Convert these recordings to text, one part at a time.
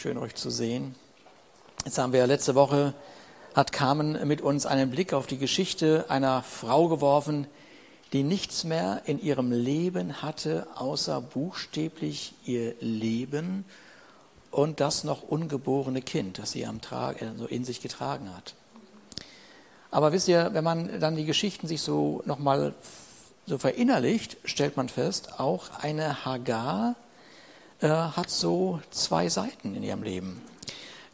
schön euch zu sehen. Jetzt haben wir letzte Woche, hat Carmen mit uns einen Blick auf die Geschichte einer Frau geworfen, die nichts mehr in ihrem Leben hatte, außer buchstäblich ihr Leben und das noch ungeborene Kind, das sie am Trag, so in sich getragen hat. Aber wisst ihr, wenn man dann die Geschichten sich so nochmal so verinnerlicht, stellt man fest, auch eine Hagar, äh, hat so zwei Seiten in ihrem Leben.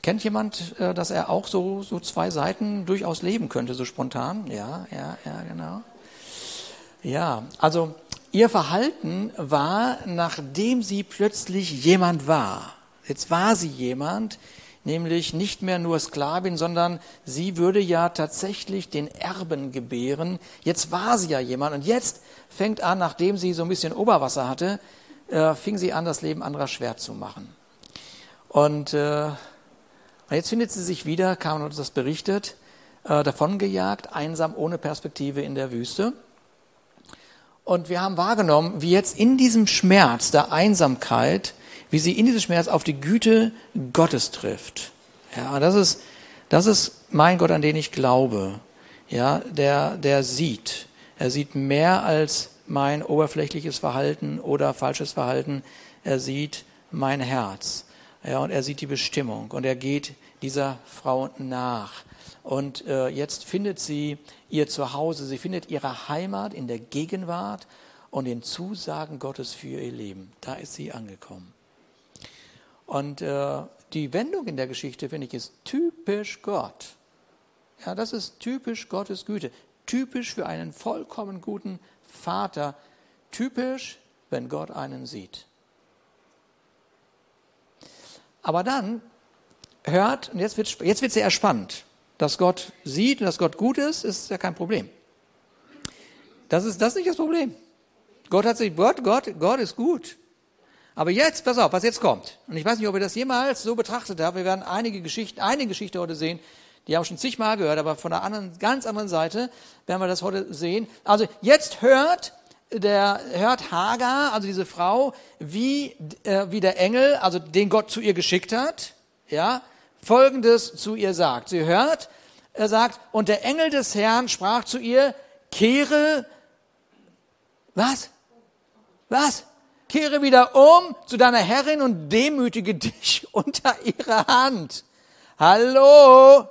Kennt jemand, äh, dass er auch so, so zwei Seiten durchaus leben könnte, so spontan? Ja, ja, ja, genau. Ja, also ihr Verhalten war, nachdem sie plötzlich jemand war. Jetzt war sie jemand, nämlich nicht mehr nur Sklavin, sondern sie würde ja tatsächlich den Erben gebären. Jetzt war sie ja jemand und jetzt fängt an, nachdem sie so ein bisschen Oberwasser hatte, äh, fing sie an, das Leben anderer schwer zu machen. Und äh, jetzt findet sie sich wieder, kam uns das berichtet, äh, davongejagt, einsam, ohne Perspektive in der Wüste. Und wir haben wahrgenommen, wie jetzt in diesem Schmerz der Einsamkeit, wie sie in diesem Schmerz auf die Güte Gottes trifft. Ja, das ist, das ist mein Gott, an den ich glaube. Ja, der, der sieht. Er sieht mehr als mein oberflächliches Verhalten oder falsches Verhalten. Er sieht mein Herz. Ja, und er sieht die Bestimmung und er geht dieser Frau nach. Und äh, jetzt findet sie ihr Zuhause, sie findet ihre Heimat in der Gegenwart und den Zusagen Gottes für ihr Leben. Da ist sie angekommen. Und äh, die Wendung in der Geschichte, finde ich, ist typisch Gott. Ja, das ist typisch Gottes Güte. Typisch für einen vollkommen guten Vater typisch, wenn Gott einen sieht. Aber dann hört, und jetzt wird jetzt wird sehr spannend, dass Gott sieht und dass Gott gut ist, ist ja kein Problem. Das ist, das ist nicht das Problem. Gott hat sich, Gott, Gott, Gott ist gut. Aber jetzt, pass auf, was jetzt kommt. Und ich weiß nicht, ob ihr das jemals so betrachtet habt. Wir werden einige Geschichten, eine Geschichte heute sehen, die haben schon zigmal gehört, aber von der anderen, ganz anderen Seite werden wir das heute sehen. Also jetzt hört der hört Hagar, also diese Frau, wie, äh, wie der Engel, also den Gott zu ihr geschickt hat, ja, folgendes zu ihr sagt. Sie hört, er sagt, und der Engel des Herrn sprach zu ihr, kehre, was? Was? Kehre wieder um zu deiner Herrin und demütige dich unter ihre Hand. Hallo?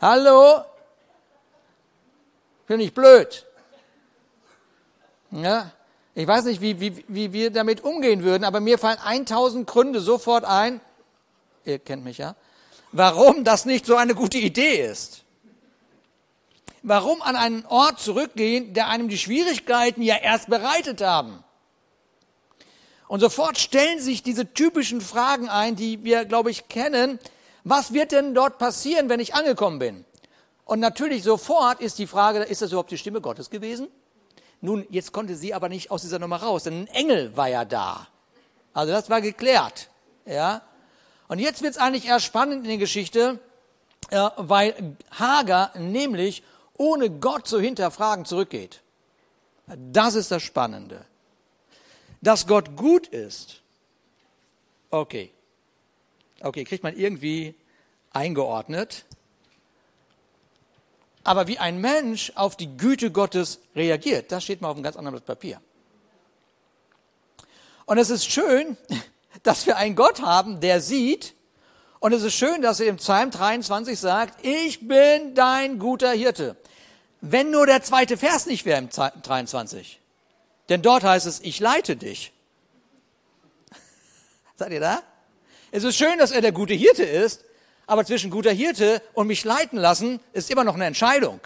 Hallo? Finde ich blöd. Ja? Ich weiß nicht, wie, wie, wie wir damit umgehen würden, aber mir fallen 1000 Gründe sofort ein, ihr kennt mich ja, warum das nicht so eine gute Idee ist. Warum an einen Ort zurückgehen, der einem die Schwierigkeiten ja erst bereitet haben. Und sofort stellen sich diese typischen Fragen ein, die wir, glaube ich, kennen was wird denn dort passieren, wenn ich angekommen bin? Und natürlich sofort ist die Frage, ist das überhaupt die Stimme Gottes gewesen? Nun, jetzt konnte sie aber nicht aus dieser Nummer raus, denn ein Engel war ja da. Also das war geklärt. Ja? Und jetzt wird es eigentlich eher spannend in der Geschichte, äh, weil Hagar nämlich ohne Gott zu hinterfragen zurückgeht. Das ist das Spannende. Dass Gott gut ist, okay. Okay, kriegt man irgendwie eingeordnet. Aber wie ein Mensch auf die Güte Gottes reagiert, das steht mal auf einem ganz anderen Blatt Papier. Und es ist schön, dass wir einen Gott haben, der sieht. Und es ist schön, dass er im Psalm 23 sagt, ich bin dein guter Hirte. Wenn nur der zweite Vers nicht wäre im 23. Denn dort heißt es, ich leite dich. Seid ihr da? Es ist schön, dass er der gute Hirte ist, aber zwischen guter Hirte und mich leiten lassen ist immer noch eine Entscheidung.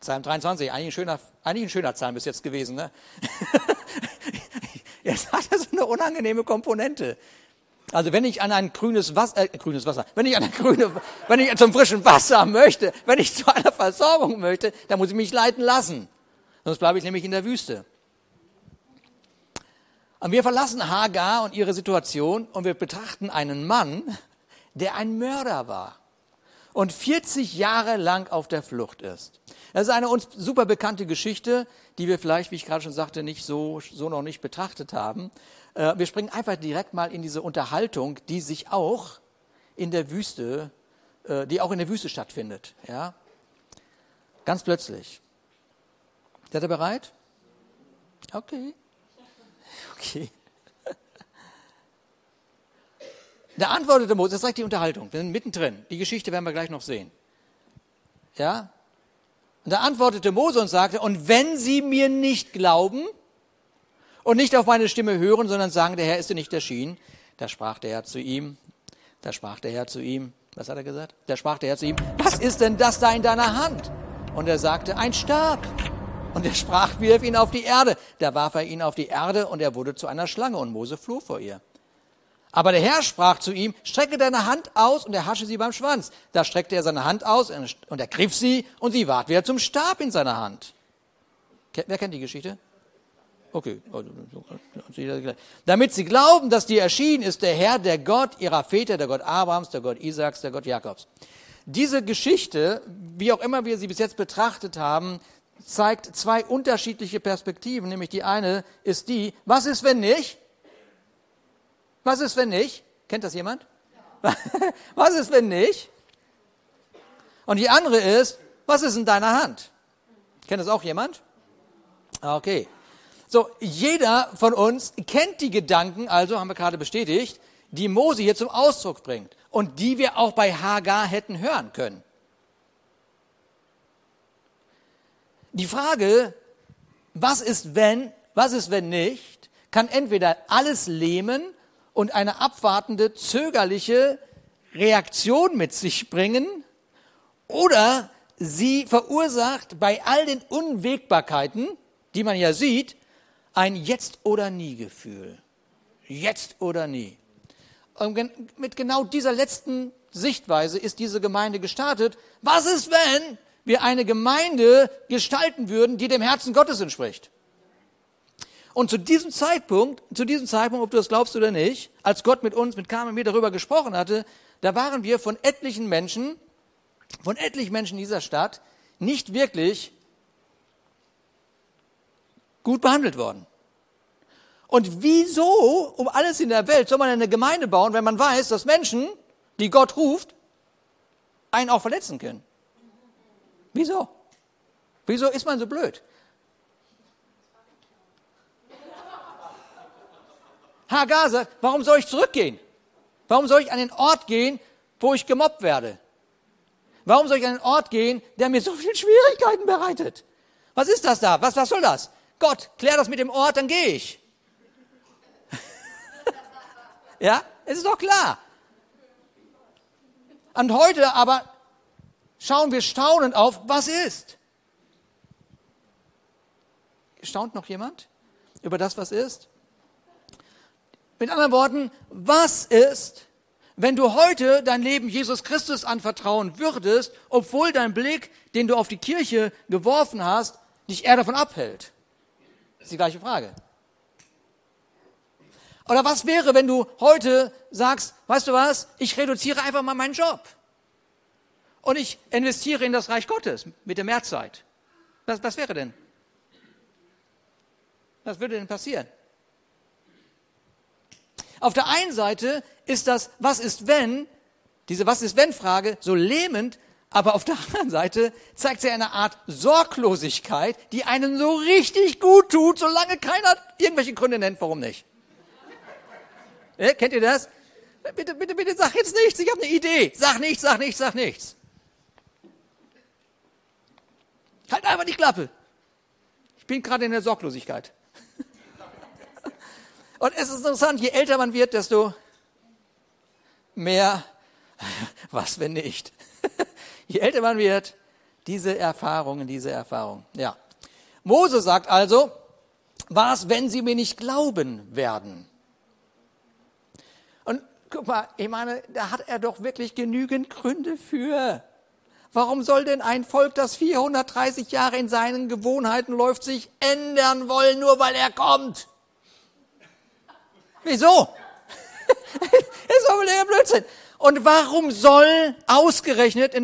Psalm 23, eigentlich ein schöner, eigentlich ein schöner Psalm bis jetzt gewesen. Ne? Jetzt hat er so eine unangenehme Komponente. Also wenn ich an ein grünes Wasser, äh, grünes Wasser, wenn ich an ein grüne, wenn ich zum frischen Wasser möchte, wenn ich zu einer Versorgung möchte, dann muss ich mich leiten lassen. Sonst bleibe ich nämlich in der Wüste. Und wir verlassen Hagar und ihre Situation und wir betrachten einen Mann, der ein Mörder war. und 40 Jahre lang auf der Flucht ist. Das ist eine uns super bekannte Geschichte, die wir vielleicht, wie ich gerade schon sagte, nicht so, so noch nicht betrachtet haben. Äh, wir springen einfach direkt mal in diese Unterhaltung, die sich auch in der Wüste, äh, die auch in der Wüste stattfindet. Ja? Ganz plötzlich. Seid ihr bereit? Okay. Okay. Da antwortete Mose, das ist direkt die Unterhaltung, wir sind mittendrin. Die Geschichte werden wir gleich noch sehen. Ja? Und da antwortete Mose und sagte, und wenn sie mir nicht glauben und nicht auf meine Stimme hören, sondern sagen, der Herr ist dir nicht erschienen, da sprach der Herr zu ihm, da sprach der Herr zu ihm, was hat er gesagt? Da sprach der Herr zu ihm, was ist denn das da in deiner Hand? Und er sagte, ein Stab. Und er sprach, wirf ihn auf die Erde. Da warf er ihn auf die Erde und er wurde zu einer Schlange und Mose floh vor ihr. Aber der Herr sprach zu ihm, strecke deine Hand aus und er hasche sie beim Schwanz. Da streckte er seine Hand aus und er griff sie und sie ward wieder zum Stab in seiner Hand. Wer kennt die Geschichte? Okay. Damit sie glauben, dass dir erschienen ist der Herr, der Gott ihrer Väter, der Gott Abrahams, der Gott Isaaks, der Gott Jakobs. Diese Geschichte, wie auch immer wir sie bis jetzt betrachtet haben, zeigt zwei unterschiedliche Perspektiven. Nämlich die eine ist die, was ist, wenn nicht? Was ist, wenn nicht? Kennt das jemand? was ist, wenn nicht? Und die andere ist, was ist in deiner Hand? Kennt das auch jemand? Okay. So, jeder von uns kennt die Gedanken, also haben wir gerade bestätigt, die Mose hier zum Ausdruck bringt und die wir auch bei Hagar hätten hören können. Die Frage, was ist wenn, was ist wenn nicht, kann entweder alles lähmen und eine abwartende, zögerliche Reaktion mit sich bringen oder sie verursacht bei all den Unwägbarkeiten, die man ja sieht, ein Jetzt oder nie Gefühl. Jetzt oder nie. Und mit genau dieser letzten Sichtweise ist diese Gemeinde gestartet. Was ist, wenn wir eine Gemeinde gestalten würden, die dem Herzen Gottes entspricht? Und zu diesem Zeitpunkt, zu diesem Zeitpunkt, ob du das glaubst oder nicht, als Gott mit uns, mit Carmen mir darüber gesprochen hatte, da waren wir von etlichen Menschen, von etlichen Menschen in dieser Stadt nicht wirklich gut behandelt worden. Und wieso um alles in der Welt soll man eine Gemeinde bauen, wenn man weiß, dass Menschen, die Gott ruft, einen auch verletzen können? Wieso? Wieso ist man so blöd? Hagar sagt, warum soll ich zurückgehen? Warum soll ich an den Ort gehen, wo ich gemobbt werde? Warum soll ich an den Ort gehen, der mir so viele Schwierigkeiten bereitet? Was ist das da? Was, was soll das? Gott, klär das mit dem Ort, dann gehe ich. ja, es ist doch klar. Und heute aber schauen wir staunend auf, was ist. Staunt noch jemand über das, was ist? Mit anderen Worten, was ist, wenn du heute dein Leben Jesus Christus anvertrauen würdest, obwohl dein Blick, den du auf die Kirche geworfen hast, dich eher davon abhält? Das ist die gleiche Frage. Oder was wäre, wenn du heute sagst, weißt du was, ich reduziere einfach mal meinen Job und ich investiere in das Reich Gottes mit der Mehrzeit? Was, was wäre denn? Was würde denn passieren? Auf der einen Seite ist das Was ist wenn, diese Was ist wenn Frage so lähmend, aber auf der anderen Seite zeigt sie eine Art Sorglosigkeit, die einen so richtig gut tut, solange keiner irgendwelche Gründe nennt, warum nicht. Ja, kennt ihr das? Bitte, bitte, bitte sag jetzt nichts, ich habe eine Idee. Sag nichts, sag nichts, sag nichts. Halt einfach die Klappe. Ich bin gerade in der Sorglosigkeit. Und es ist interessant, je älter man wird, desto mehr, was wenn nicht? je älter man wird, diese Erfahrungen, diese Erfahrungen. Ja. Mose sagt also, was, wenn sie mir nicht glauben werden? Und guck mal, ich meine, da hat er doch wirklich genügend Gründe für. Warum soll denn ein Volk, das 430 Jahre in seinen Gewohnheiten läuft, sich ändern wollen, nur weil er kommt? Wieso? das ist doch ein Blödsinn. Und warum soll ausgerechnet,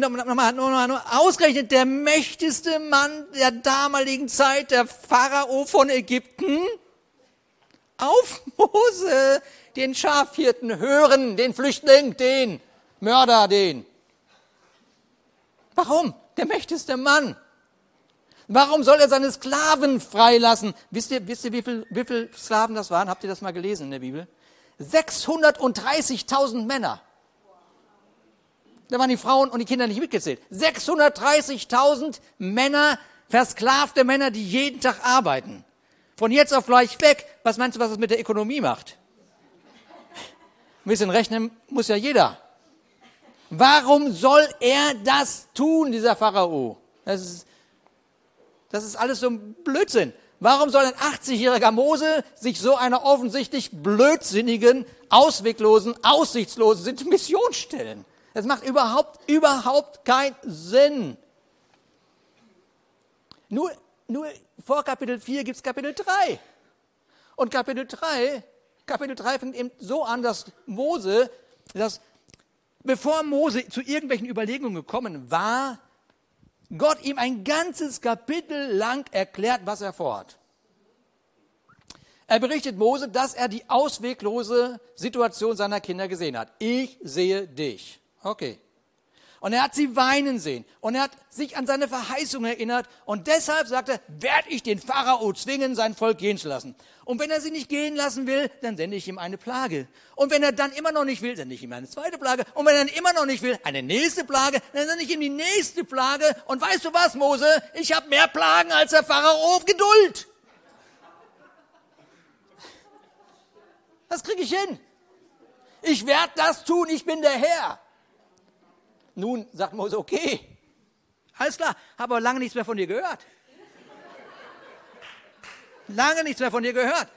ausgerechnet der mächtigste Mann der damaligen Zeit, der Pharao von Ägypten, auf Mose, den Schafhirten, hören, den Flüchtling, den Mörder, den? Warum? Der mächtigste Mann. Warum soll er seine Sklaven freilassen? Wisst ihr, wisst ihr wie viele wie viel Sklaven das waren? Habt ihr das mal gelesen in der Bibel? 630.000 Männer. Da waren die Frauen und die Kinder nicht mitgezählt. 630.000 Männer, versklavte Männer, die jeden Tag arbeiten. Von jetzt auf gleich weg. Was meinst du, was das mit der Ökonomie macht? Ein bisschen rechnen muss ja jeder. Warum soll er das tun, dieser Pharao? Das ist, das ist alles so ein Blödsinn. Warum soll ein 80-jähriger Mose sich so einer offensichtlich blödsinnigen, ausweglosen, aussichtslosen Mission stellen? Das macht überhaupt, überhaupt keinen Sinn. Nur, nur vor Kapitel 4 gibt es Kapitel 3. Und Kapitel 3, Kapitel 3 fängt eben so an, dass Mose, dass bevor Mose zu irgendwelchen Überlegungen gekommen war, Gott ihm ein ganzes Kapitel lang erklärt, was er vorhat. Er berichtet Mose, dass er die ausweglose Situation seiner Kinder gesehen hat. Ich sehe dich. Okay. Und er hat sie weinen sehen. Und er hat sich an seine Verheißung erinnert. Und deshalb sagt er, werde ich den Pharao zwingen, sein Volk gehen zu lassen. Und wenn er sie nicht gehen lassen will, dann sende ich ihm eine Plage. Und wenn er dann immer noch nicht will, sende ich ihm eine zweite Plage. Und wenn er dann immer noch nicht will, eine nächste Plage, dann sende ich ihm die nächste Plage. Und weißt du was, Mose? Ich habe mehr Plagen als der Pharao auf Geduld. Das kriege ich hin. Ich werde das tun, ich bin der Herr. Nun sagt Mose, okay, alles klar, habe aber lange nichts mehr von dir gehört. Lange nichts mehr von dir gehört.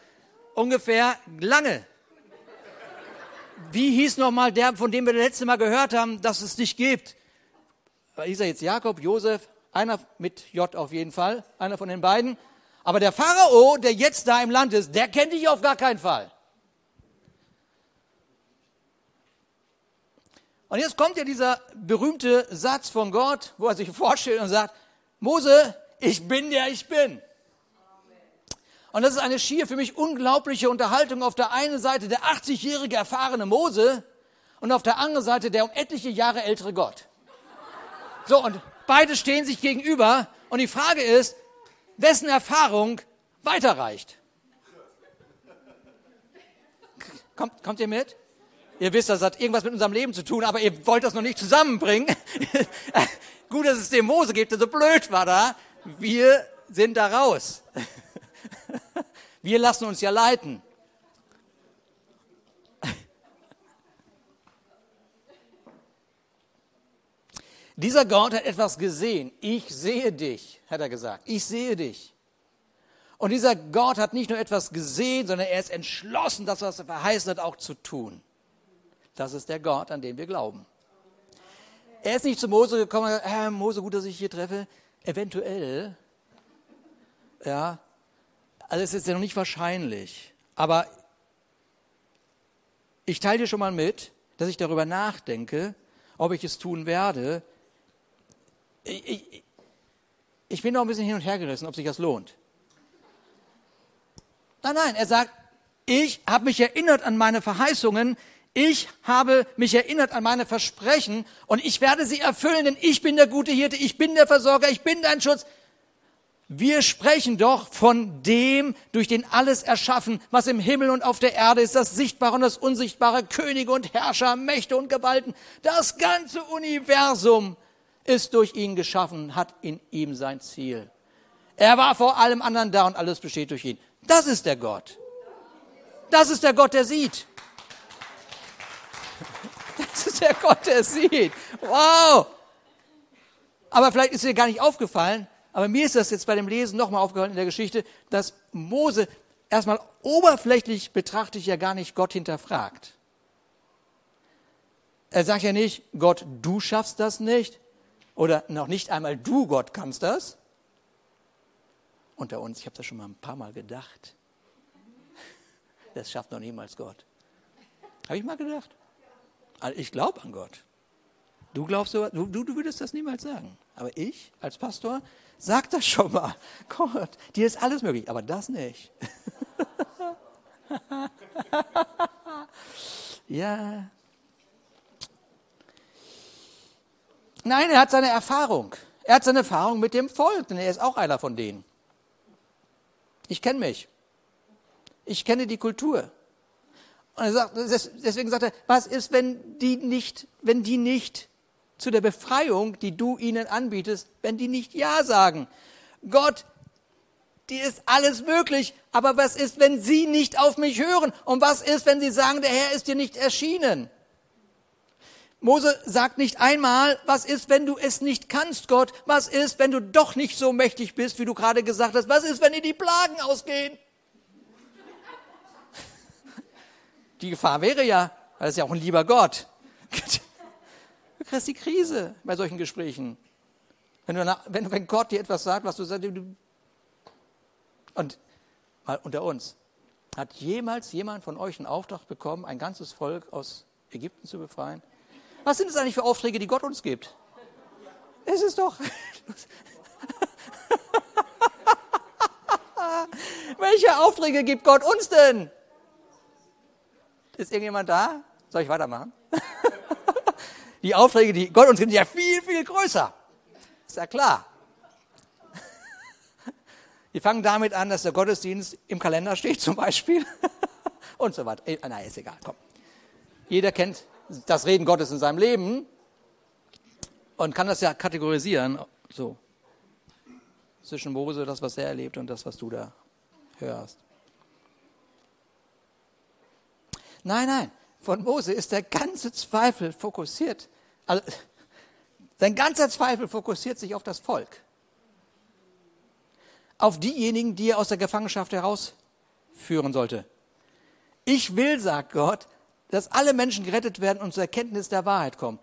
Ungefähr lange. Wie hieß nochmal der, von dem wir das letzte Mal gehört haben, dass es dich gibt? Hieß er jetzt Jakob, Josef, einer mit J auf jeden Fall, einer von den beiden. Aber der Pharao, der jetzt da im Land ist, der kennt dich auf gar keinen Fall. Und jetzt kommt ja dieser berühmte Satz von Gott, wo er sich vorstellt und sagt, Mose, ich bin der ich bin. Und das ist eine schier für mich unglaubliche Unterhaltung. Auf der einen Seite der 80-jährige erfahrene Mose und auf der anderen Seite der um etliche Jahre ältere Gott. So, und beide stehen sich gegenüber und die Frage ist, wessen Erfahrung weiterreicht. Kommt, kommt ihr mit? Ihr wisst, das hat irgendwas mit unserem Leben zu tun, aber ihr wollt das noch nicht zusammenbringen. Gut, dass es den Mose gibt, der so blöd war da. Wir sind da raus. Wir lassen uns ja leiten. Dieser Gott hat etwas gesehen. Ich sehe dich, hat er gesagt. Ich sehe dich. Und dieser Gott hat nicht nur etwas gesehen, sondern er ist entschlossen, das, was er verheißen hat, auch zu tun. Das ist der Gott, an den wir glauben. Er ist nicht zu Mose gekommen und gesagt, äh, Mose, gut, dass ich hier treffe. Eventuell, ja, also es ist ja noch nicht wahrscheinlich, aber ich teile dir schon mal mit, dass ich darüber nachdenke, ob ich es tun werde. Ich, ich, ich bin noch ein bisschen hin und her gerissen, ob sich das lohnt. Nein, nein, er sagt, ich habe mich erinnert an meine Verheißungen, ich habe mich erinnert an meine Versprechen und ich werde sie erfüllen, denn ich bin der gute Hirte, ich bin der Versorger, ich bin dein Schutz. Wir sprechen doch von dem, durch den alles erschaffen, was im Himmel und auf der Erde ist, das Sichtbare und das Unsichtbare, Könige und Herrscher, Mächte und Gewalten. Das ganze Universum ist durch ihn geschaffen, hat in ihm sein Ziel. Er war vor allem anderen da und alles besteht durch ihn. Das ist der Gott. Das ist der Gott, der sieht. Das ist der Gott, der sieht. Wow! Aber vielleicht ist dir gar nicht aufgefallen, aber mir ist das jetzt bei dem Lesen nochmal aufgefallen in der Geschichte, dass Mose erstmal oberflächlich betrachtet ja gar nicht Gott hinterfragt. Er sagt ja nicht, Gott, du schaffst das nicht. Oder noch nicht einmal du, Gott, kannst das. Unter uns, ich habe das schon mal ein paar Mal gedacht. Das schafft noch niemals Gott. Habe ich mal gedacht. Also ich glaube an Gott. Du glaubst, du, du, du würdest das niemals sagen. Aber ich als Pastor sag das schon mal. Gott, dir ist alles möglich, aber das nicht. ja. Nein, er hat seine Erfahrung. Er hat seine Erfahrung mit dem Volk, denn er ist auch einer von denen. Ich kenne mich. Ich kenne die Kultur. Und er sagt, deswegen sagt er, was ist, wenn die nicht, wenn die nicht zu der Befreiung, die du ihnen anbietest, wenn die nicht Ja sagen? Gott, dir ist alles möglich, aber was ist, wenn sie nicht auf mich hören? Und was ist, wenn sie sagen, der Herr ist dir nicht erschienen? Mose sagt nicht einmal, was ist, wenn du es nicht kannst, Gott? Was ist, wenn du doch nicht so mächtig bist, wie du gerade gesagt hast? Was ist, wenn dir die Plagen ausgehen? Die Gefahr wäre ja, weil es ja auch ein lieber Gott. Du kriegst die Krise bei solchen Gesprächen. Wenn, du, wenn, wenn Gott dir etwas sagt, was du sagst, und mal unter uns, hat jemals jemand von euch einen Auftrag bekommen, ein ganzes Volk aus Ägypten zu befreien? Was sind es eigentlich für Aufträge, die Gott uns gibt? Es ist doch. Welche Aufträge gibt Gott uns denn? Ist irgendjemand da? Soll ich weitermachen? die Aufträge, die Gott uns gibt, sind ja viel, viel größer. Ist ja klar. Wir fangen damit an, dass der Gottesdienst im Kalender steht, zum Beispiel. Und so weiter. Äh, nein, ist egal, komm. Jeder kennt das Reden Gottes in seinem Leben und kann das ja kategorisieren. So. Zwischen Mose, das, was er erlebt, und das, was du da hörst. Nein, nein, von Mose ist der ganze Zweifel fokussiert. Also, sein ganzer Zweifel fokussiert sich auf das Volk. Auf diejenigen, die er aus der Gefangenschaft herausführen sollte. Ich will, sagt Gott, dass alle Menschen gerettet werden und zur Erkenntnis der Wahrheit kommen.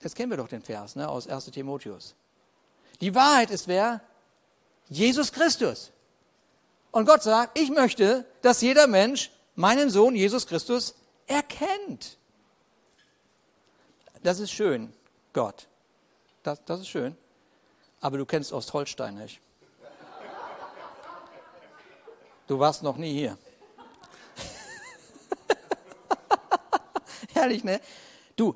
Das kennen wir doch den Vers ne, aus 1 Timotheus. Die Wahrheit ist wer? Jesus Christus. Und Gott sagt, ich möchte, dass jeder Mensch meinen Sohn Jesus Christus erkennt. Das ist schön, Gott. Das, das ist schön. Aber du kennst Ostholstein nicht. Du warst noch nie hier. Herrlich, ne? Du,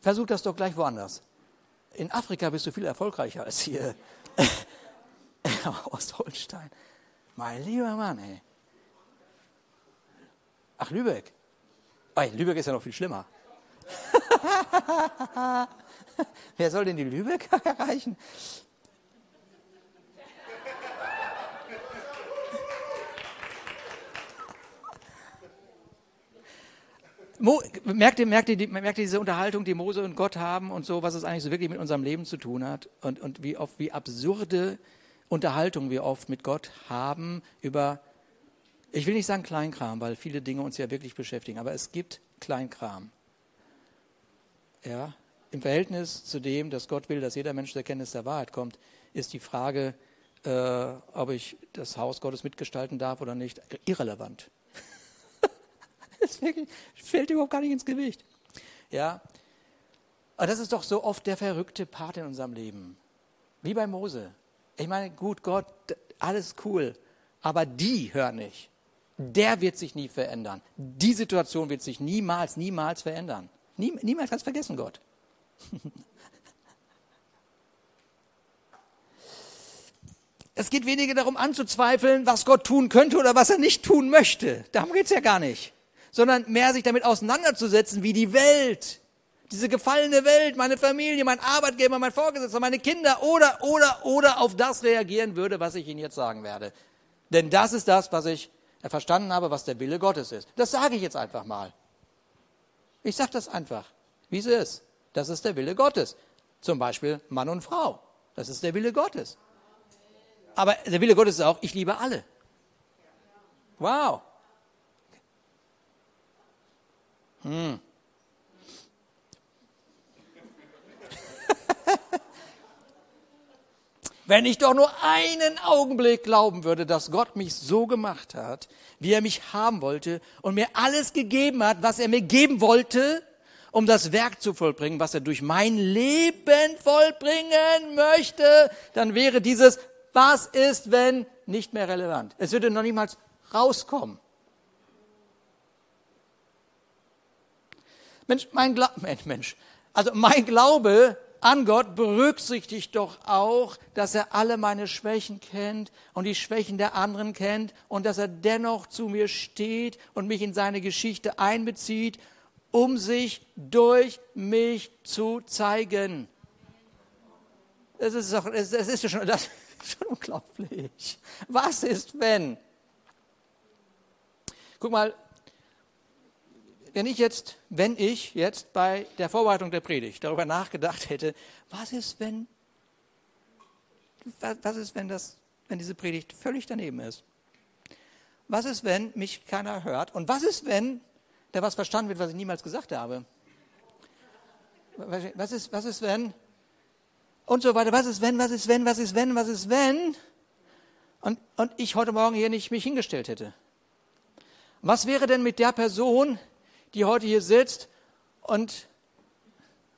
versuch das doch gleich woanders. In Afrika bist du viel erfolgreicher als hier. Ostholstein. Mein lieber Mann, ey. Ach, Lübeck. Oh, Lübeck ist ja noch viel schlimmer. Wer soll denn die Lübeck erreichen? Mo, merkt, ihr, merkt, ihr, merkt ihr diese Unterhaltung, die Mose und Gott haben und so, was es eigentlich so wirklich mit unserem Leben zu tun hat und, und wie oft, wie absurde Unterhaltungen wir oft mit Gott haben über ich will nicht sagen Kleinkram, weil viele Dinge uns ja wirklich beschäftigen, aber es gibt Kleinkram. Ja, im Verhältnis zu dem, dass Gott will, dass jeder Mensch zur Erkenntnis der Wahrheit kommt, ist die Frage, äh, ob ich das Haus Gottes mitgestalten darf oder nicht, irrelevant. wirklich, fällt überhaupt gar nicht ins Gewicht. Ja, aber das ist doch so oft der verrückte Part in unserem Leben. Wie bei Mose. Ich meine, gut, Gott, alles cool, aber die hören nicht der wird sich nie verändern. Die Situation wird sich niemals, niemals verändern. Nie, niemals kannst vergessen, Gott. Es geht weniger darum anzuzweifeln, was Gott tun könnte oder was er nicht tun möchte. Darum geht es ja gar nicht. Sondern mehr sich damit auseinanderzusetzen, wie die Welt, diese gefallene Welt, meine Familie, mein Arbeitgeber, mein Vorgesetzter, meine Kinder oder, oder, oder auf das reagieren würde, was ich Ihnen jetzt sagen werde. Denn das ist das, was ich verstanden habe, was der Wille Gottes ist. Das sage ich jetzt einfach mal. Ich sage das einfach, wie es ist. Das ist der Wille Gottes. Zum Beispiel Mann und Frau. Das ist der Wille Gottes. Aber der Wille Gottes ist auch, ich liebe alle. Wow. Hm. Wenn ich doch nur einen Augenblick glauben würde, dass Gott mich so gemacht hat, wie er mich haben wollte und mir alles gegeben hat, was er mir geben wollte um das Werk zu vollbringen, was er durch mein Leben vollbringen möchte, dann wäre dieses Was ist, wenn nicht mehr relevant. Es würde noch niemals rauskommen. Mensch, mein Glaube, Mensch, also mein Glaube an Gott berücksichtigt doch auch, dass er alle meine Schwächen kennt und die Schwächen der anderen kennt und dass er dennoch zu mir steht und mich in seine Geschichte einbezieht, um sich durch mich zu zeigen. Das ist doch, das ist schon, das ist schon unglaublich. Was ist, wenn? Guck mal, wenn ich jetzt, wenn ich jetzt bei der Vorbereitung der Predigt darüber nachgedacht hätte, was ist, wenn, was ist, wenn das, wenn diese Predigt völlig daneben ist? Was ist, wenn mich keiner hört? Und was ist, wenn da was verstanden wird, was ich niemals gesagt habe? Was ist, was ist, wenn? Und so weiter. Was ist, wenn? Was ist, wenn? Was ist, wenn? Was ist, wenn? Und, und ich heute Morgen hier nicht mich hingestellt hätte. Was wäre denn mit der Person, die heute hier sitzt und,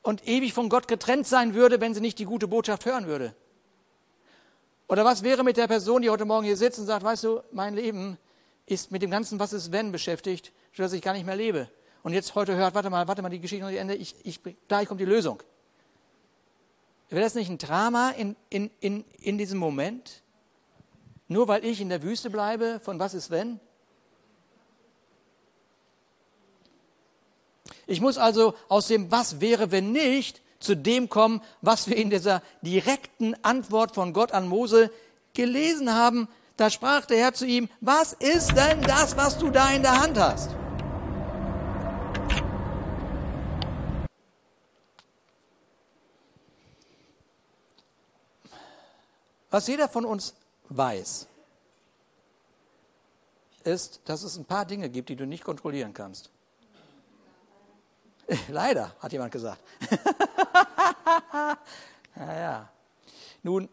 und ewig von Gott getrennt sein würde, wenn sie nicht die gute Botschaft hören würde? Oder was wäre mit der Person, die heute Morgen hier sitzt und sagt, weißt du, mein Leben ist mit dem ganzen Was ist wenn beschäftigt, dass ich gar nicht mehr lebe. Und jetzt heute hört, warte mal, warte mal, die Geschichte noch nicht Ende, ich, ich, gleich kommt die Lösung. Wäre das nicht ein Drama in, in, in, in diesem Moment? Nur weil ich in der Wüste bleibe, von was ist wenn? Ich muss also aus dem Was wäre, wenn nicht, zu dem kommen, was wir in dieser direkten Antwort von Gott an Mose gelesen haben. Da sprach der Herr zu ihm, was ist denn das, was du da in der Hand hast? Was jeder von uns weiß, ist, dass es ein paar Dinge gibt, die du nicht kontrollieren kannst. Leider, hat jemand gesagt. naja. Nun,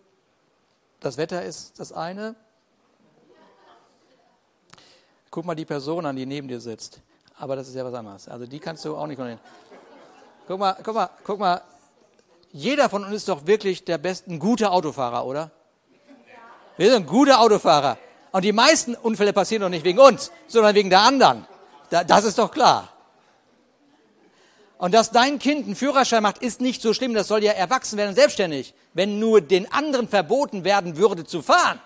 das Wetter ist das eine. Guck mal die Person an, die neben dir sitzt. Aber das ist ja was anderes. Also die kannst du auch nicht kontrollieren. Guck mal, guck mal, guck mal. Jeder von uns ist doch wirklich der beste, ein guter Autofahrer, oder? Wir sind gute Autofahrer. Und die meisten Unfälle passieren doch nicht wegen uns, sondern wegen der anderen. das ist doch klar. Und dass dein Kind einen Führerschein macht, ist nicht so schlimm, das soll ja erwachsen werden und selbstständig, wenn nur den anderen verboten werden würde zu fahren.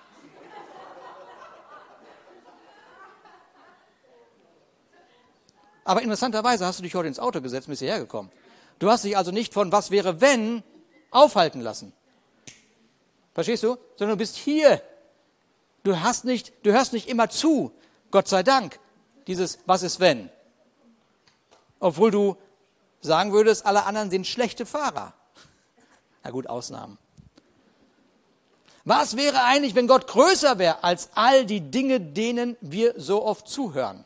Aber interessanterweise hast du dich heute ins Auto gesetzt und bist hierher gekommen. Du hast dich also nicht von was wäre wenn aufhalten lassen. Verstehst du? Sondern du bist hier. Du hast nicht, du hörst nicht immer zu. Gott sei Dank. Dieses was ist wenn. Obwohl du sagen würdest, alle anderen sind schlechte Fahrer. Na gut, Ausnahmen. Was wäre eigentlich, wenn Gott größer wäre als all die Dinge, denen wir so oft zuhören?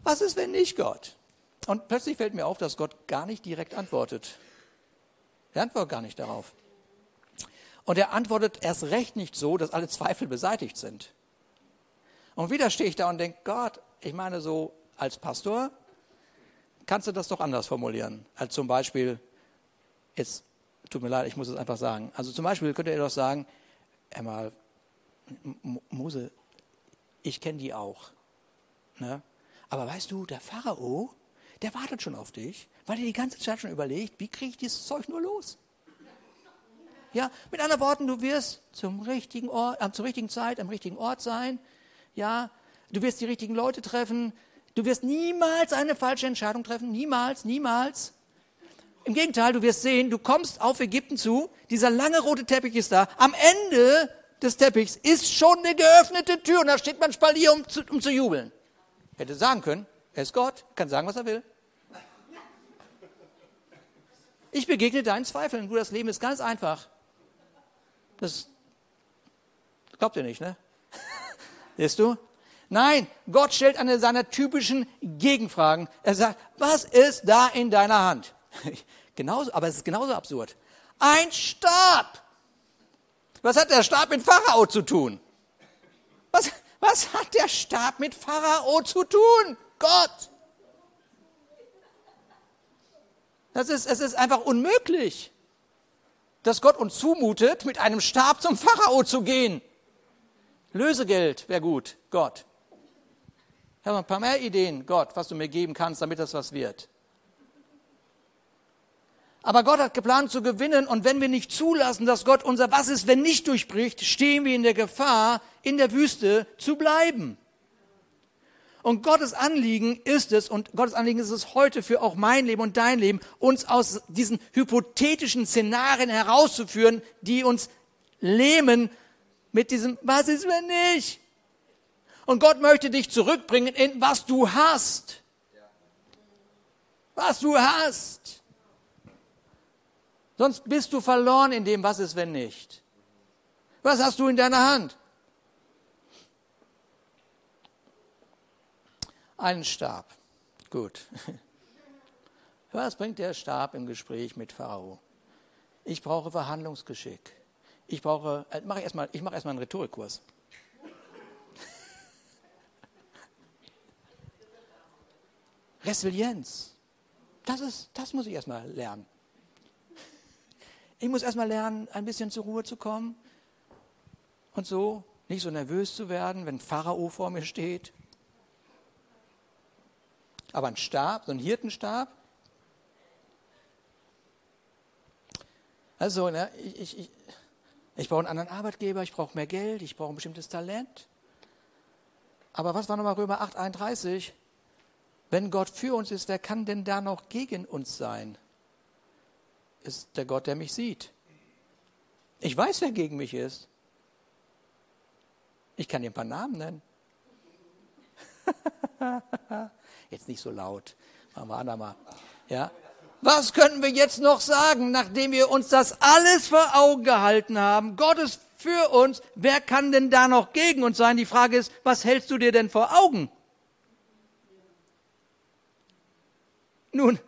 Was ist, wenn nicht Gott? Und plötzlich fällt mir auf, dass Gott gar nicht direkt antwortet. Er antwortet gar nicht darauf. Und er antwortet erst recht nicht so, dass alle Zweifel beseitigt sind. Und wieder stehe ich da und denke, Gott, ich meine so, als Pastor kannst du das doch anders formulieren, als zum Beispiel, jetzt tut mir leid, ich muss es einfach sagen. Also zum Beispiel könnte er doch sagen, einmal, Mose, ich kenne die auch. Ne? Aber weißt du, der Pharao, der wartet schon auf dich, weil er die ganze Zeit schon überlegt, wie kriege ich dieses Zeug nur los? Ja, mit anderen Worten, du wirst zum richtigen Ort, äh, zur richtigen Zeit am richtigen Ort sein. Ja, du wirst die richtigen Leute treffen. Du wirst niemals eine falsche Entscheidung treffen. Niemals, niemals. Im Gegenteil, du wirst sehen, du kommst auf Ägypten zu, dieser lange rote Teppich ist da. Am Ende des Teppichs ist schon eine geöffnete Tür und da steht man Spalier, um zu, um zu jubeln. Hätte sagen können, er ist Gott, kann sagen, was er will. Ich begegne deinen Zweifeln. Du, das Leben ist ganz einfach. Das glaubt ihr nicht, ne? Siehst du? Nein, Gott stellt eine seiner typischen Gegenfragen. Er sagt, was ist da in deiner Hand? genauso, aber es ist genauso absurd. Ein Stab. Was hat der Stab mit Pharao zu tun? Was, was hat der Stab mit Pharao zu tun? Gott. Das ist, es ist einfach unmöglich, dass Gott uns zumutet, mit einem Stab zum Pharao zu gehen. Lösegeld wäre gut, Gott. Ich habe ein paar mehr Ideen, Gott, was du mir geben kannst, damit das was wird. Aber Gott hat geplant zu gewinnen und wenn wir nicht zulassen, dass Gott unser Was ist, wenn nicht durchbricht, stehen wir in der Gefahr, in der Wüste zu bleiben. Und Gottes Anliegen ist es, und Gottes Anliegen ist es heute für auch mein Leben und dein Leben, uns aus diesen hypothetischen Szenarien herauszuführen, die uns lähmen mit diesem, was ist, wenn nicht? Und Gott möchte dich zurückbringen in was du hast. Was du hast. Sonst bist du verloren in dem, was ist, wenn nicht. Was hast du in deiner Hand? Einen Stab. Gut. Was bringt der Stab im Gespräch mit Pharao? Ich brauche Verhandlungsgeschick. Ich brauche, äh, mach ich erstmal, ich mache erstmal einen Rhetorikkurs. Resilienz. Das, ist, das muss ich erstmal lernen. Ich muss erstmal lernen, ein bisschen zur Ruhe zu kommen und so nicht so nervös zu werden, wenn Pharao vor mir steht. Aber ein Stab, so ein Hirtenstab. Also, ne, ich, ich, ich, ich brauche einen anderen Arbeitgeber, ich brauche mehr Geld, ich brauche ein bestimmtes Talent. Aber was war nochmal Römer 8, 31? Wenn Gott für uns ist, wer kann denn da noch gegen uns sein? Ist der Gott, der mich sieht. Ich weiß, wer gegen mich ist. Ich kann dir ein paar Namen nennen. jetzt nicht so laut. Machen wir andermal. Ja. Was können wir jetzt noch sagen, nachdem wir uns das alles vor Augen gehalten haben? Gott ist für uns. Wer kann denn da noch gegen uns sein? Die Frage ist, was hältst du dir denn vor Augen? Nun,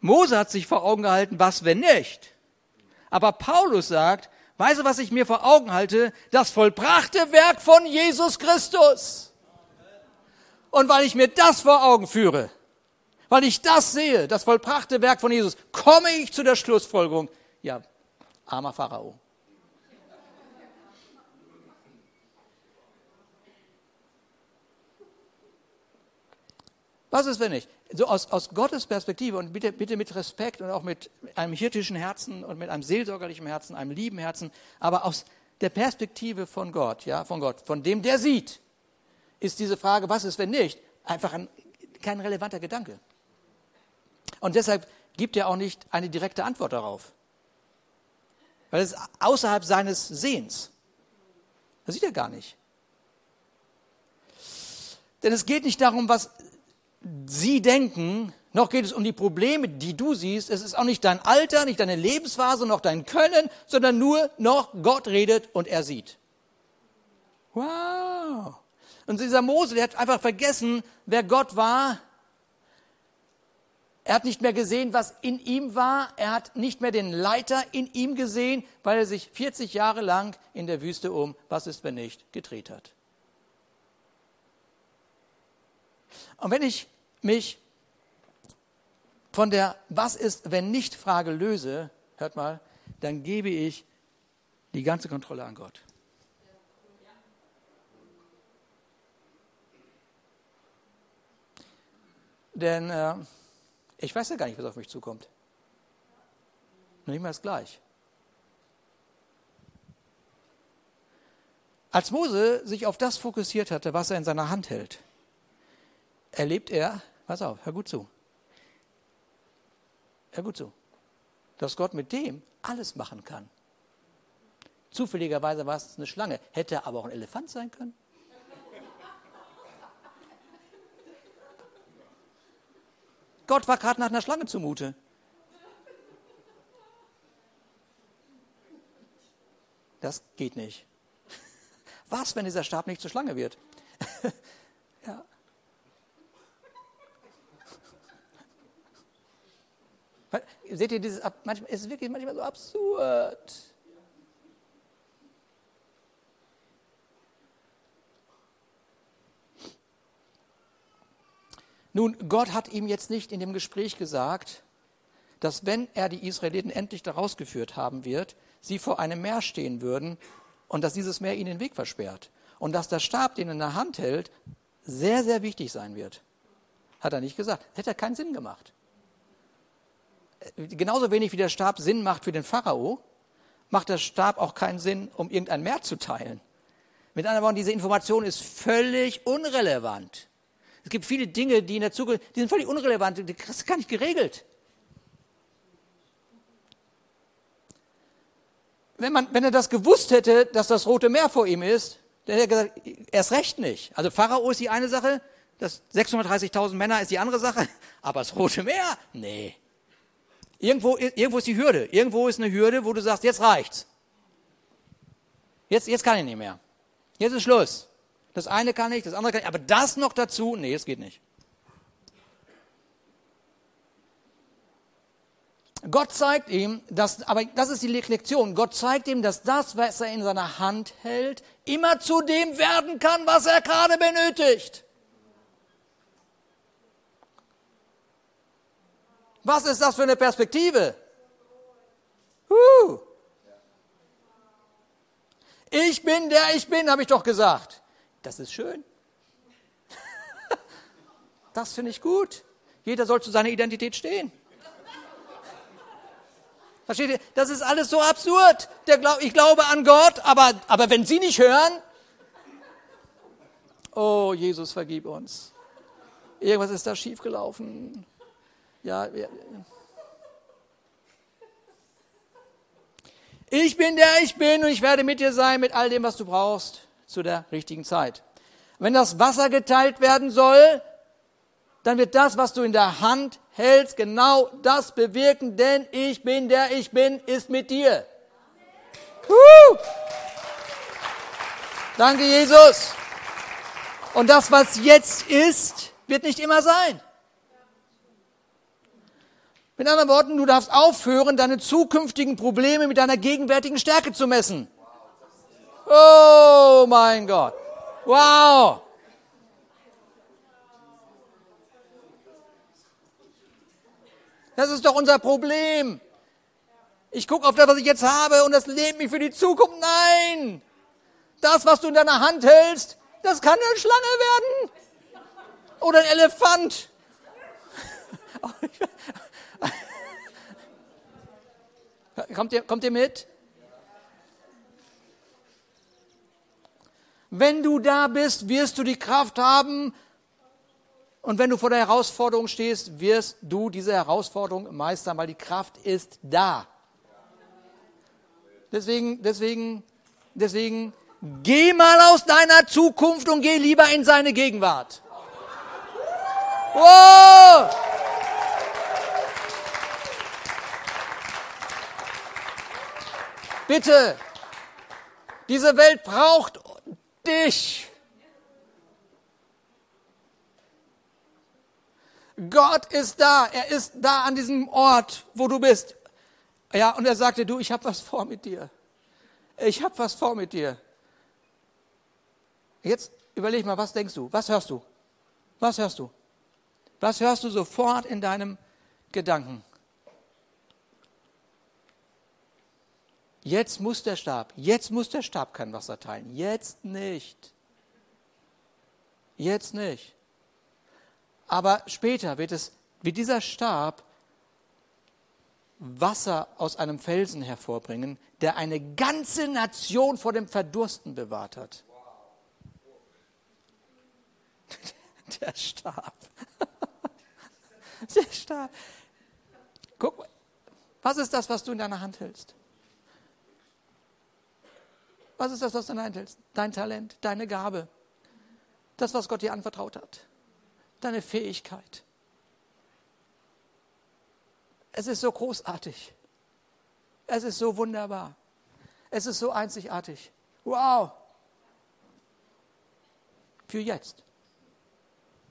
Mose hat sich vor Augen gehalten, was wenn nicht? Aber Paulus sagt, weißt du, was ich mir vor Augen halte? Das vollbrachte Werk von Jesus Christus. Und weil ich mir das vor Augen führe, weil ich das sehe, das vollbrachte Werk von Jesus, komme ich zu der Schlussfolgerung, ja, armer Pharao. Was ist, wenn nicht? So aus, aus Gottes Perspektive und bitte, bitte mit Respekt und auch mit einem hirtischen Herzen und mit einem seelsorgerlichen Herzen, einem lieben Herzen, aber aus der Perspektive von Gott, ja, von Gott, von dem, der sieht, ist diese Frage, was ist, wenn nicht, einfach ein, kein relevanter Gedanke. Und deshalb gibt er auch nicht eine direkte Antwort darauf. Weil es außerhalb seines Sehens. Das sieht er gar nicht. Denn es geht nicht darum, was sie denken, noch geht es um die Probleme, die du siehst. Es ist auch nicht dein Alter, nicht deine Lebensphase, noch dein Können, sondern nur noch Gott redet und er sieht. Wow. Und dieser Mose, der hat einfach vergessen, wer Gott war. Er hat nicht mehr gesehen, was in ihm war. Er hat nicht mehr den Leiter in ihm gesehen, weil er sich 40 Jahre lang in der Wüste um, was ist, wenn nicht, gedreht hat. Und wenn ich mich von der Was ist, wenn nicht Frage löse, hört mal, dann gebe ich die ganze Kontrolle an Gott. Denn äh, ich weiß ja gar nicht, was auf mich zukommt. Nicht mal das gleich. Als Mose sich auf das fokussiert hatte, was er in seiner Hand hält, erlebt er, pass auf, hör gut zu, hör gut zu, dass Gott mit dem alles machen kann. Zufälligerweise war es eine Schlange, hätte aber auch ein Elefant sein können. Gott war gerade nach einer Schlange zumute. Das geht nicht. Was, wenn dieser Stab nicht zur Schlange wird? Seht ihr dieses, manchmal, es ist wirklich manchmal so absurd. Nun, Gott hat ihm jetzt nicht in dem Gespräch gesagt, dass wenn er die Israeliten endlich daraus geführt haben wird, sie vor einem Meer stehen würden und dass dieses Meer ihnen den Weg versperrt. Und dass der Stab, den er in der Hand hält, sehr, sehr wichtig sein wird. Hat er nicht gesagt. Das hätte keinen Sinn gemacht. Genauso wenig wie der Stab Sinn macht für den Pharao, macht der Stab auch keinen Sinn, um irgendein Meer zu teilen. Mit anderen Worten, diese Information ist völlig unrelevant. Es gibt viele Dinge, die in der Zukunft, die sind völlig unrelevant, das ist gar nicht geregelt. Wenn, man, wenn er das gewusst hätte, dass das Rote Meer vor ihm ist, dann hätte er gesagt, erst recht nicht. Also Pharao ist die eine Sache, das 630.000 Männer ist die andere Sache, aber das Rote Meer, nee. Irgendwo, irgendwo ist die Hürde. Irgendwo ist eine Hürde, wo du sagst, jetzt reicht's. Jetzt, jetzt kann ich nicht mehr. Jetzt ist Schluss. Das eine kann ich, das andere kann ich, aber das noch dazu, nee, es geht nicht. Gott zeigt ihm, dass, aber das ist die Lektion, Gott zeigt ihm, dass das, was er in seiner Hand hält, immer zu dem werden kann, was er gerade benötigt. Was ist das für eine Perspektive? Huh. Ich bin der ich bin, habe ich doch gesagt. Das ist schön. Das finde ich gut. Jeder soll zu seiner Identität stehen. Versteht ihr? Das ist alles so absurd. Glaub, ich glaube an Gott, aber, aber wenn Sie nicht hören, oh Jesus, vergib uns. Irgendwas ist da schiefgelaufen. Ja. Ich bin der ich bin und ich werde mit dir sein mit all dem, was du brauchst zu der richtigen Zeit. Wenn das Wasser geteilt werden soll, dann wird das, was du in der Hand hältst, genau das bewirken, denn ich bin der ich bin, ist mit dir. Huh! Danke, Jesus. Und das, was jetzt ist, wird nicht immer sein. Mit anderen Worten, du darfst aufhören, deine zukünftigen Probleme mit deiner gegenwärtigen Stärke zu messen. Oh mein Gott. Wow. Das ist doch unser Problem. Ich gucke auf das, was ich jetzt habe und das lebt mich für die Zukunft. Nein. Das, was du in deiner Hand hältst, das kann eine Schlange werden. Oder ein Elefant. Kommt ihr, kommt ihr mit? Wenn du da bist, wirst du die Kraft haben. Und wenn du vor der Herausforderung stehst, wirst du diese Herausforderung meistern, weil die Kraft ist da. Deswegen, deswegen, deswegen, geh mal aus deiner Zukunft und geh lieber in seine Gegenwart. Wow! Bitte, diese Welt braucht dich. Gott ist da, er ist da an diesem Ort, wo du bist. Ja, und er sagte, du, ich habe was vor mit dir. Ich habe was vor mit dir. Jetzt überleg mal, was denkst du? Was hörst du? Was hörst du? Was hörst du sofort in deinem Gedanken? Jetzt muss der Stab, jetzt muss der Stab kein Wasser teilen. Jetzt nicht. Jetzt nicht. Aber später wird es, wie dieser Stab, Wasser aus einem Felsen hervorbringen, der eine ganze Nation vor dem Verdursten bewahrt hat. Der Stab. Der Stab. Guck, was ist das, was du in deiner Hand hältst? Was ist das, was du in der Hand hältst? Dein Talent, deine Gabe. Das, was Gott dir anvertraut hat. Deine Fähigkeit. Es ist so großartig. Es ist so wunderbar. Es ist so einzigartig. Wow. Für jetzt.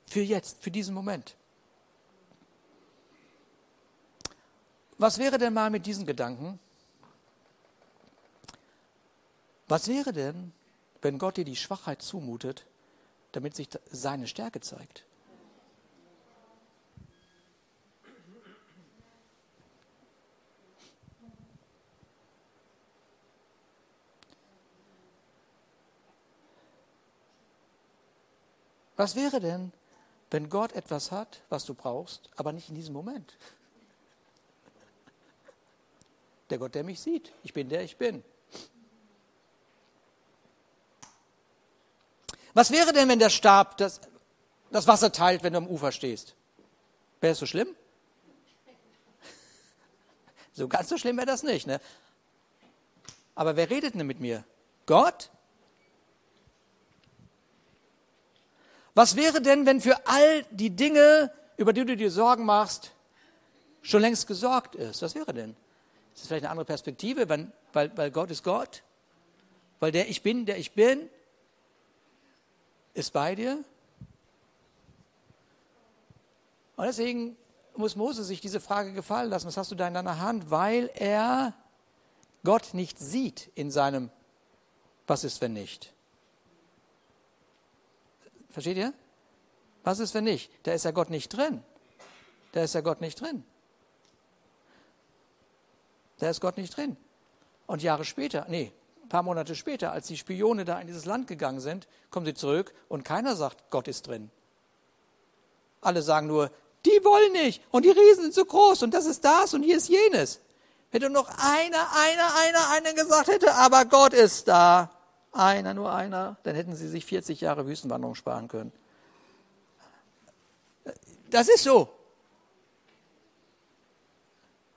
Für jetzt, für diesen Moment. Was wäre denn mal mit diesen Gedanken, was wäre denn, wenn Gott dir die Schwachheit zumutet, damit sich seine Stärke zeigt? Was wäre denn, wenn Gott etwas hat, was du brauchst, aber nicht in diesem Moment? Der Gott, der mich sieht. Ich bin der, ich bin. Was wäre denn, wenn der Stab das, das Wasser teilt, wenn du am Ufer stehst? Wäre es so schlimm? So ganz so schlimm wäre das nicht. Ne? Aber wer redet denn mit mir? Gott? Was wäre denn, wenn für all die Dinge, über die du dir Sorgen machst, schon längst gesorgt ist? Was wäre denn? Ist das vielleicht eine andere Perspektive, weil, weil, weil Gott ist Gott? Weil der ich bin, der ich bin, ist bei dir? Und deswegen muss Mose sich diese Frage gefallen lassen, was hast du da in deiner Hand? Weil er Gott nicht sieht in seinem Was ist, wenn nicht? Versteht ihr? Was ist, wenn nicht? Da ist ja Gott nicht drin. Da ist ja Gott nicht drin. Da ist Gott nicht drin. Und Jahre später, nee, ein paar Monate später, als die Spione da in dieses Land gegangen sind, kommen sie zurück und keiner sagt, Gott ist drin. Alle sagen nur, die wollen nicht und die Riesen sind so groß und das ist das und hier ist jenes. Wenn noch einer, einer, einer, einer gesagt hätte, aber Gott ist da, einer, nur einer, dann hätten sie sich 40 Jahre Wüstenwanderung sparen können. Das ist so.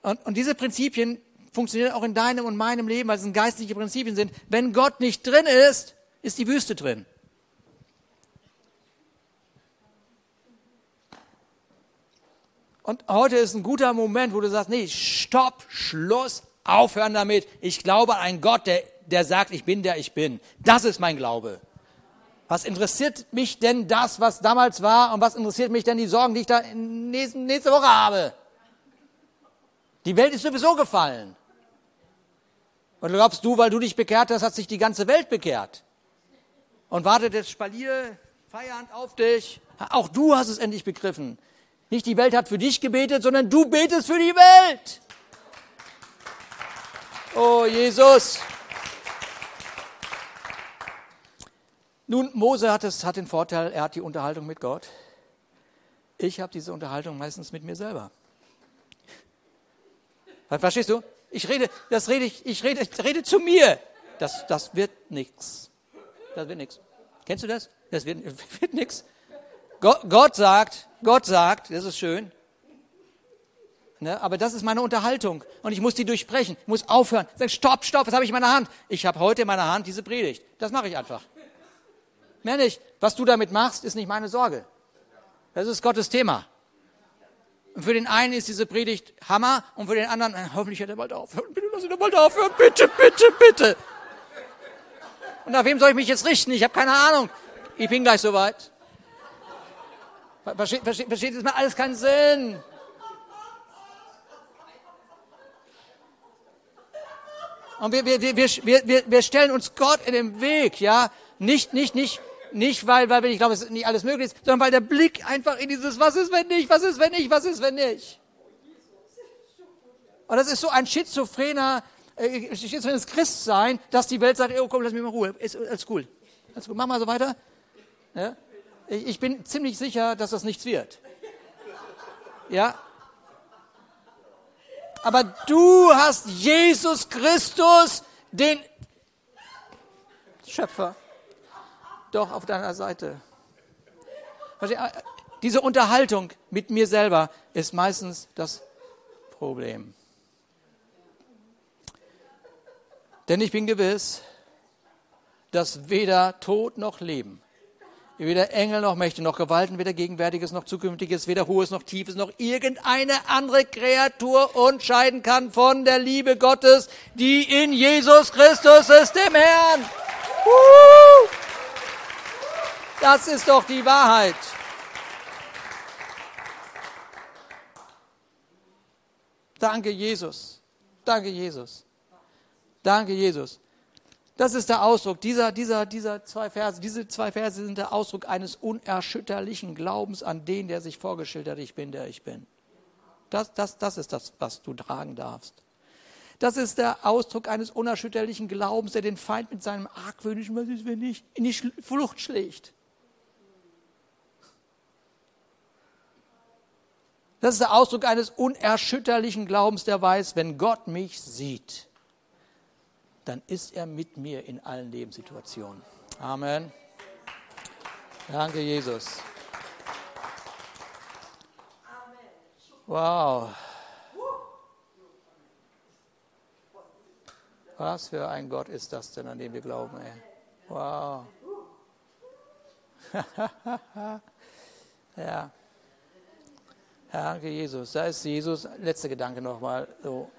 Und, und diese Prinzipien funktionieren auch in deinem und meinem Leben, weil es geistliche Prinzipien sind. Wenn Gott nicht drin ist, ist die Wüste drin. Und heute ist ein guter Moment, wo du sagst, nee, stopp, Schluss, aufhören damit. Ich glaube an einen Gott, der, der sagt, ich bin der ich bin. Das ist mein Glaube. Was interessiert mich denn das, was damals war? Und was interessiert mich denn die Sorgen, die ich da nächste, nächste Woche habe? Die Welt ist sowieso gefallen. Und glaubst du, weil du dich bekehrt hast, hat sich die ganze Welt bekehrt? Und wartet jetzt Spalier, Feierabend auf dich. Auch du hast es endlich begriffen. Nicht die Welt hat für dich gebetet, sondern du betest für die Welt. Oh Jesus. Nun, Mose hat, es, hat den Vorteil, er hat die Unterhaltung mit Gott. Ich habe diese Unterhaltung meistens mit mir selber. Verstehst du? Ich rede, das rede ich, ich rede, ich rede zu mir. Das, das wird nichts. Das wird nichts. Kennst du das? Das wird, wird nichts. Gott, Gott sagt, Gott sagt, das ist schön, ne, aber das ist meine Unterhaltung und ich muss die durchbrechen, ich muss aufhören. Sag, stopp, stopp, was habe ich in meiner Hand? Ich habe heute in meiner Hand diese Predigt. Das mache ich einfach. Mehr nicht. Was du damit machst, ist nicht meine Sorge. Das ist Gottes Thema. Und für den einen ist diese Predigt Hammer und für den anderen, äh, hoffentlich hört er bald aufhören. Bitte lass ihn bald aufhören. Bitte, bitte, bitte. Und nach wem soll ich mich jetzt richten? Ich habe keine Ahnung. Ich bin gleich soweit. Versteht, versteht, versteht, das macht alles keinen Sinn. Und wir, wir, wir, wir, wir stellen uns Gott in den Weg, ja. Nicht, nicht, nicht, nicht, weil, weil ich glaube, es ist nicht alles möglich ist, sondern weil der Blick einfach in dieses, was ist, wenn nicht, was ist, wenn nicht, was ist, wenn nicht. Und das ist so ein schizophrener, äh, schizophrenes Christsein, dass die Welt sagt, oh komm, lass mich mal Ruhe, ist alles cool. Alles gut, mach mal so weiter. Ja? ich bin ziemlich sicher, dass das nichts wird. Ja? Aber du hast Jesus Christus, den Schöpfer, doch auf deiner Seite. Diese Unterhaltung mit mir selber ist meistens das Problem. Denn ich bin gewiss, dass weder Tod noch Leben, weder Engel noch Mächte noch Gewalten, weder Gegenwärtiges noch Zukünftiges, weder Hohes noch Tiefes noch irgendeine andere Kreatur unterscheiden kann von der Liebe Gottes, die in Jesus Christus ist, dem Herrn. Das ist doch die Wahrheit. Danke, Jesus. Danke, Jesus. Danke, Jesus. Das ist der Ausdruck dieser, dieser, dieser zwei Verse. Diese zwei Verse sind der Ausdruck eines unerschütterlichen Glaubens an den, der sich vorgestellt hat, ich bin, der ich bin. Das, das, das ist das, was du tragen darfst. Das ist der Ausdruck eines unerschütterlichen Glaubens, der den Feind mit seinem argwöhnischen, was ist, wenn nicht, in die Flucht schlägt. Das ist der Ausdruck eines unerschütterlichen Glaubens, der weiß, wenn Gott mich sieht, dann ist er mit mir in allen Lebenssituationen. Amen. Danke, Jesus. Wow. Was für ein Gott ist das denn, an den wir glauben, ey? Wow. ja. Danke, Jesus. Da ist Jesus, letzter Gedanke nochmal. So.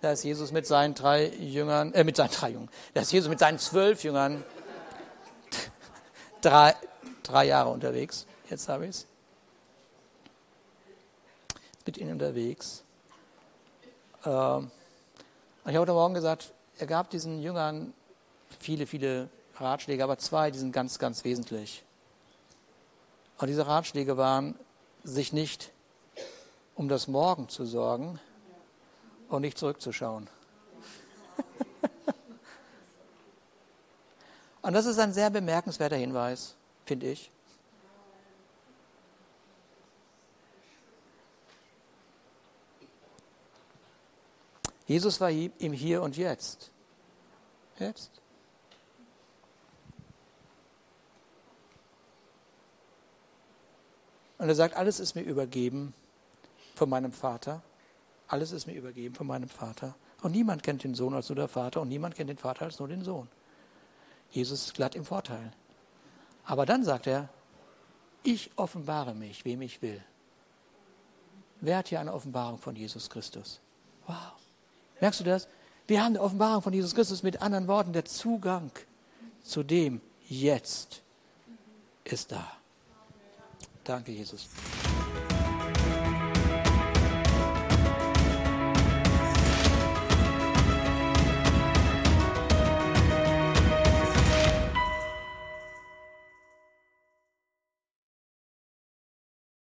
Da ist Jesus mit seinen drei Jüngern, äh, mit seinen drei Jüngern. Da ist Jesus mit seinen zwölf Jüngern drei, drei Jahre unterwegs. Jetzt habe ich es. Mit ihnen unterwegs. Ähm, ich habe heute Morgen gesagt, er gab diesen Jüngern viele, viele Ratschläge, aber zwei, die sind ganz, ganz wesentlich. Und diese Ratschläge waren, sich nicht um das Morgen zu sorgen und nicht zurückzuschauen. und das ist ein sehr bemerkenswerter Hinweis, finde ich. Jesus war im Hier und Jetzt. Jetzt. Und er sagt, alles ist mir übergeben von meinem Vater. Alles ist mir übergeben von meinem Vater. Und niemand kennt den Sohn als nur der Vater und niemand kennt den Vater als nur den Sohn. Jesus ist glatt im Vorteil. Aber dann sagt er, ich offenbare mich, wem ich will. Wer hat hier eine Offenbarung von Jesus Christus? Wow. Merkst du das? Wir haben eine Offenbarung von Jesus Christus mit anderen Worten. Der Zugang zu dem Jetzt ist da. Danke, Jesus.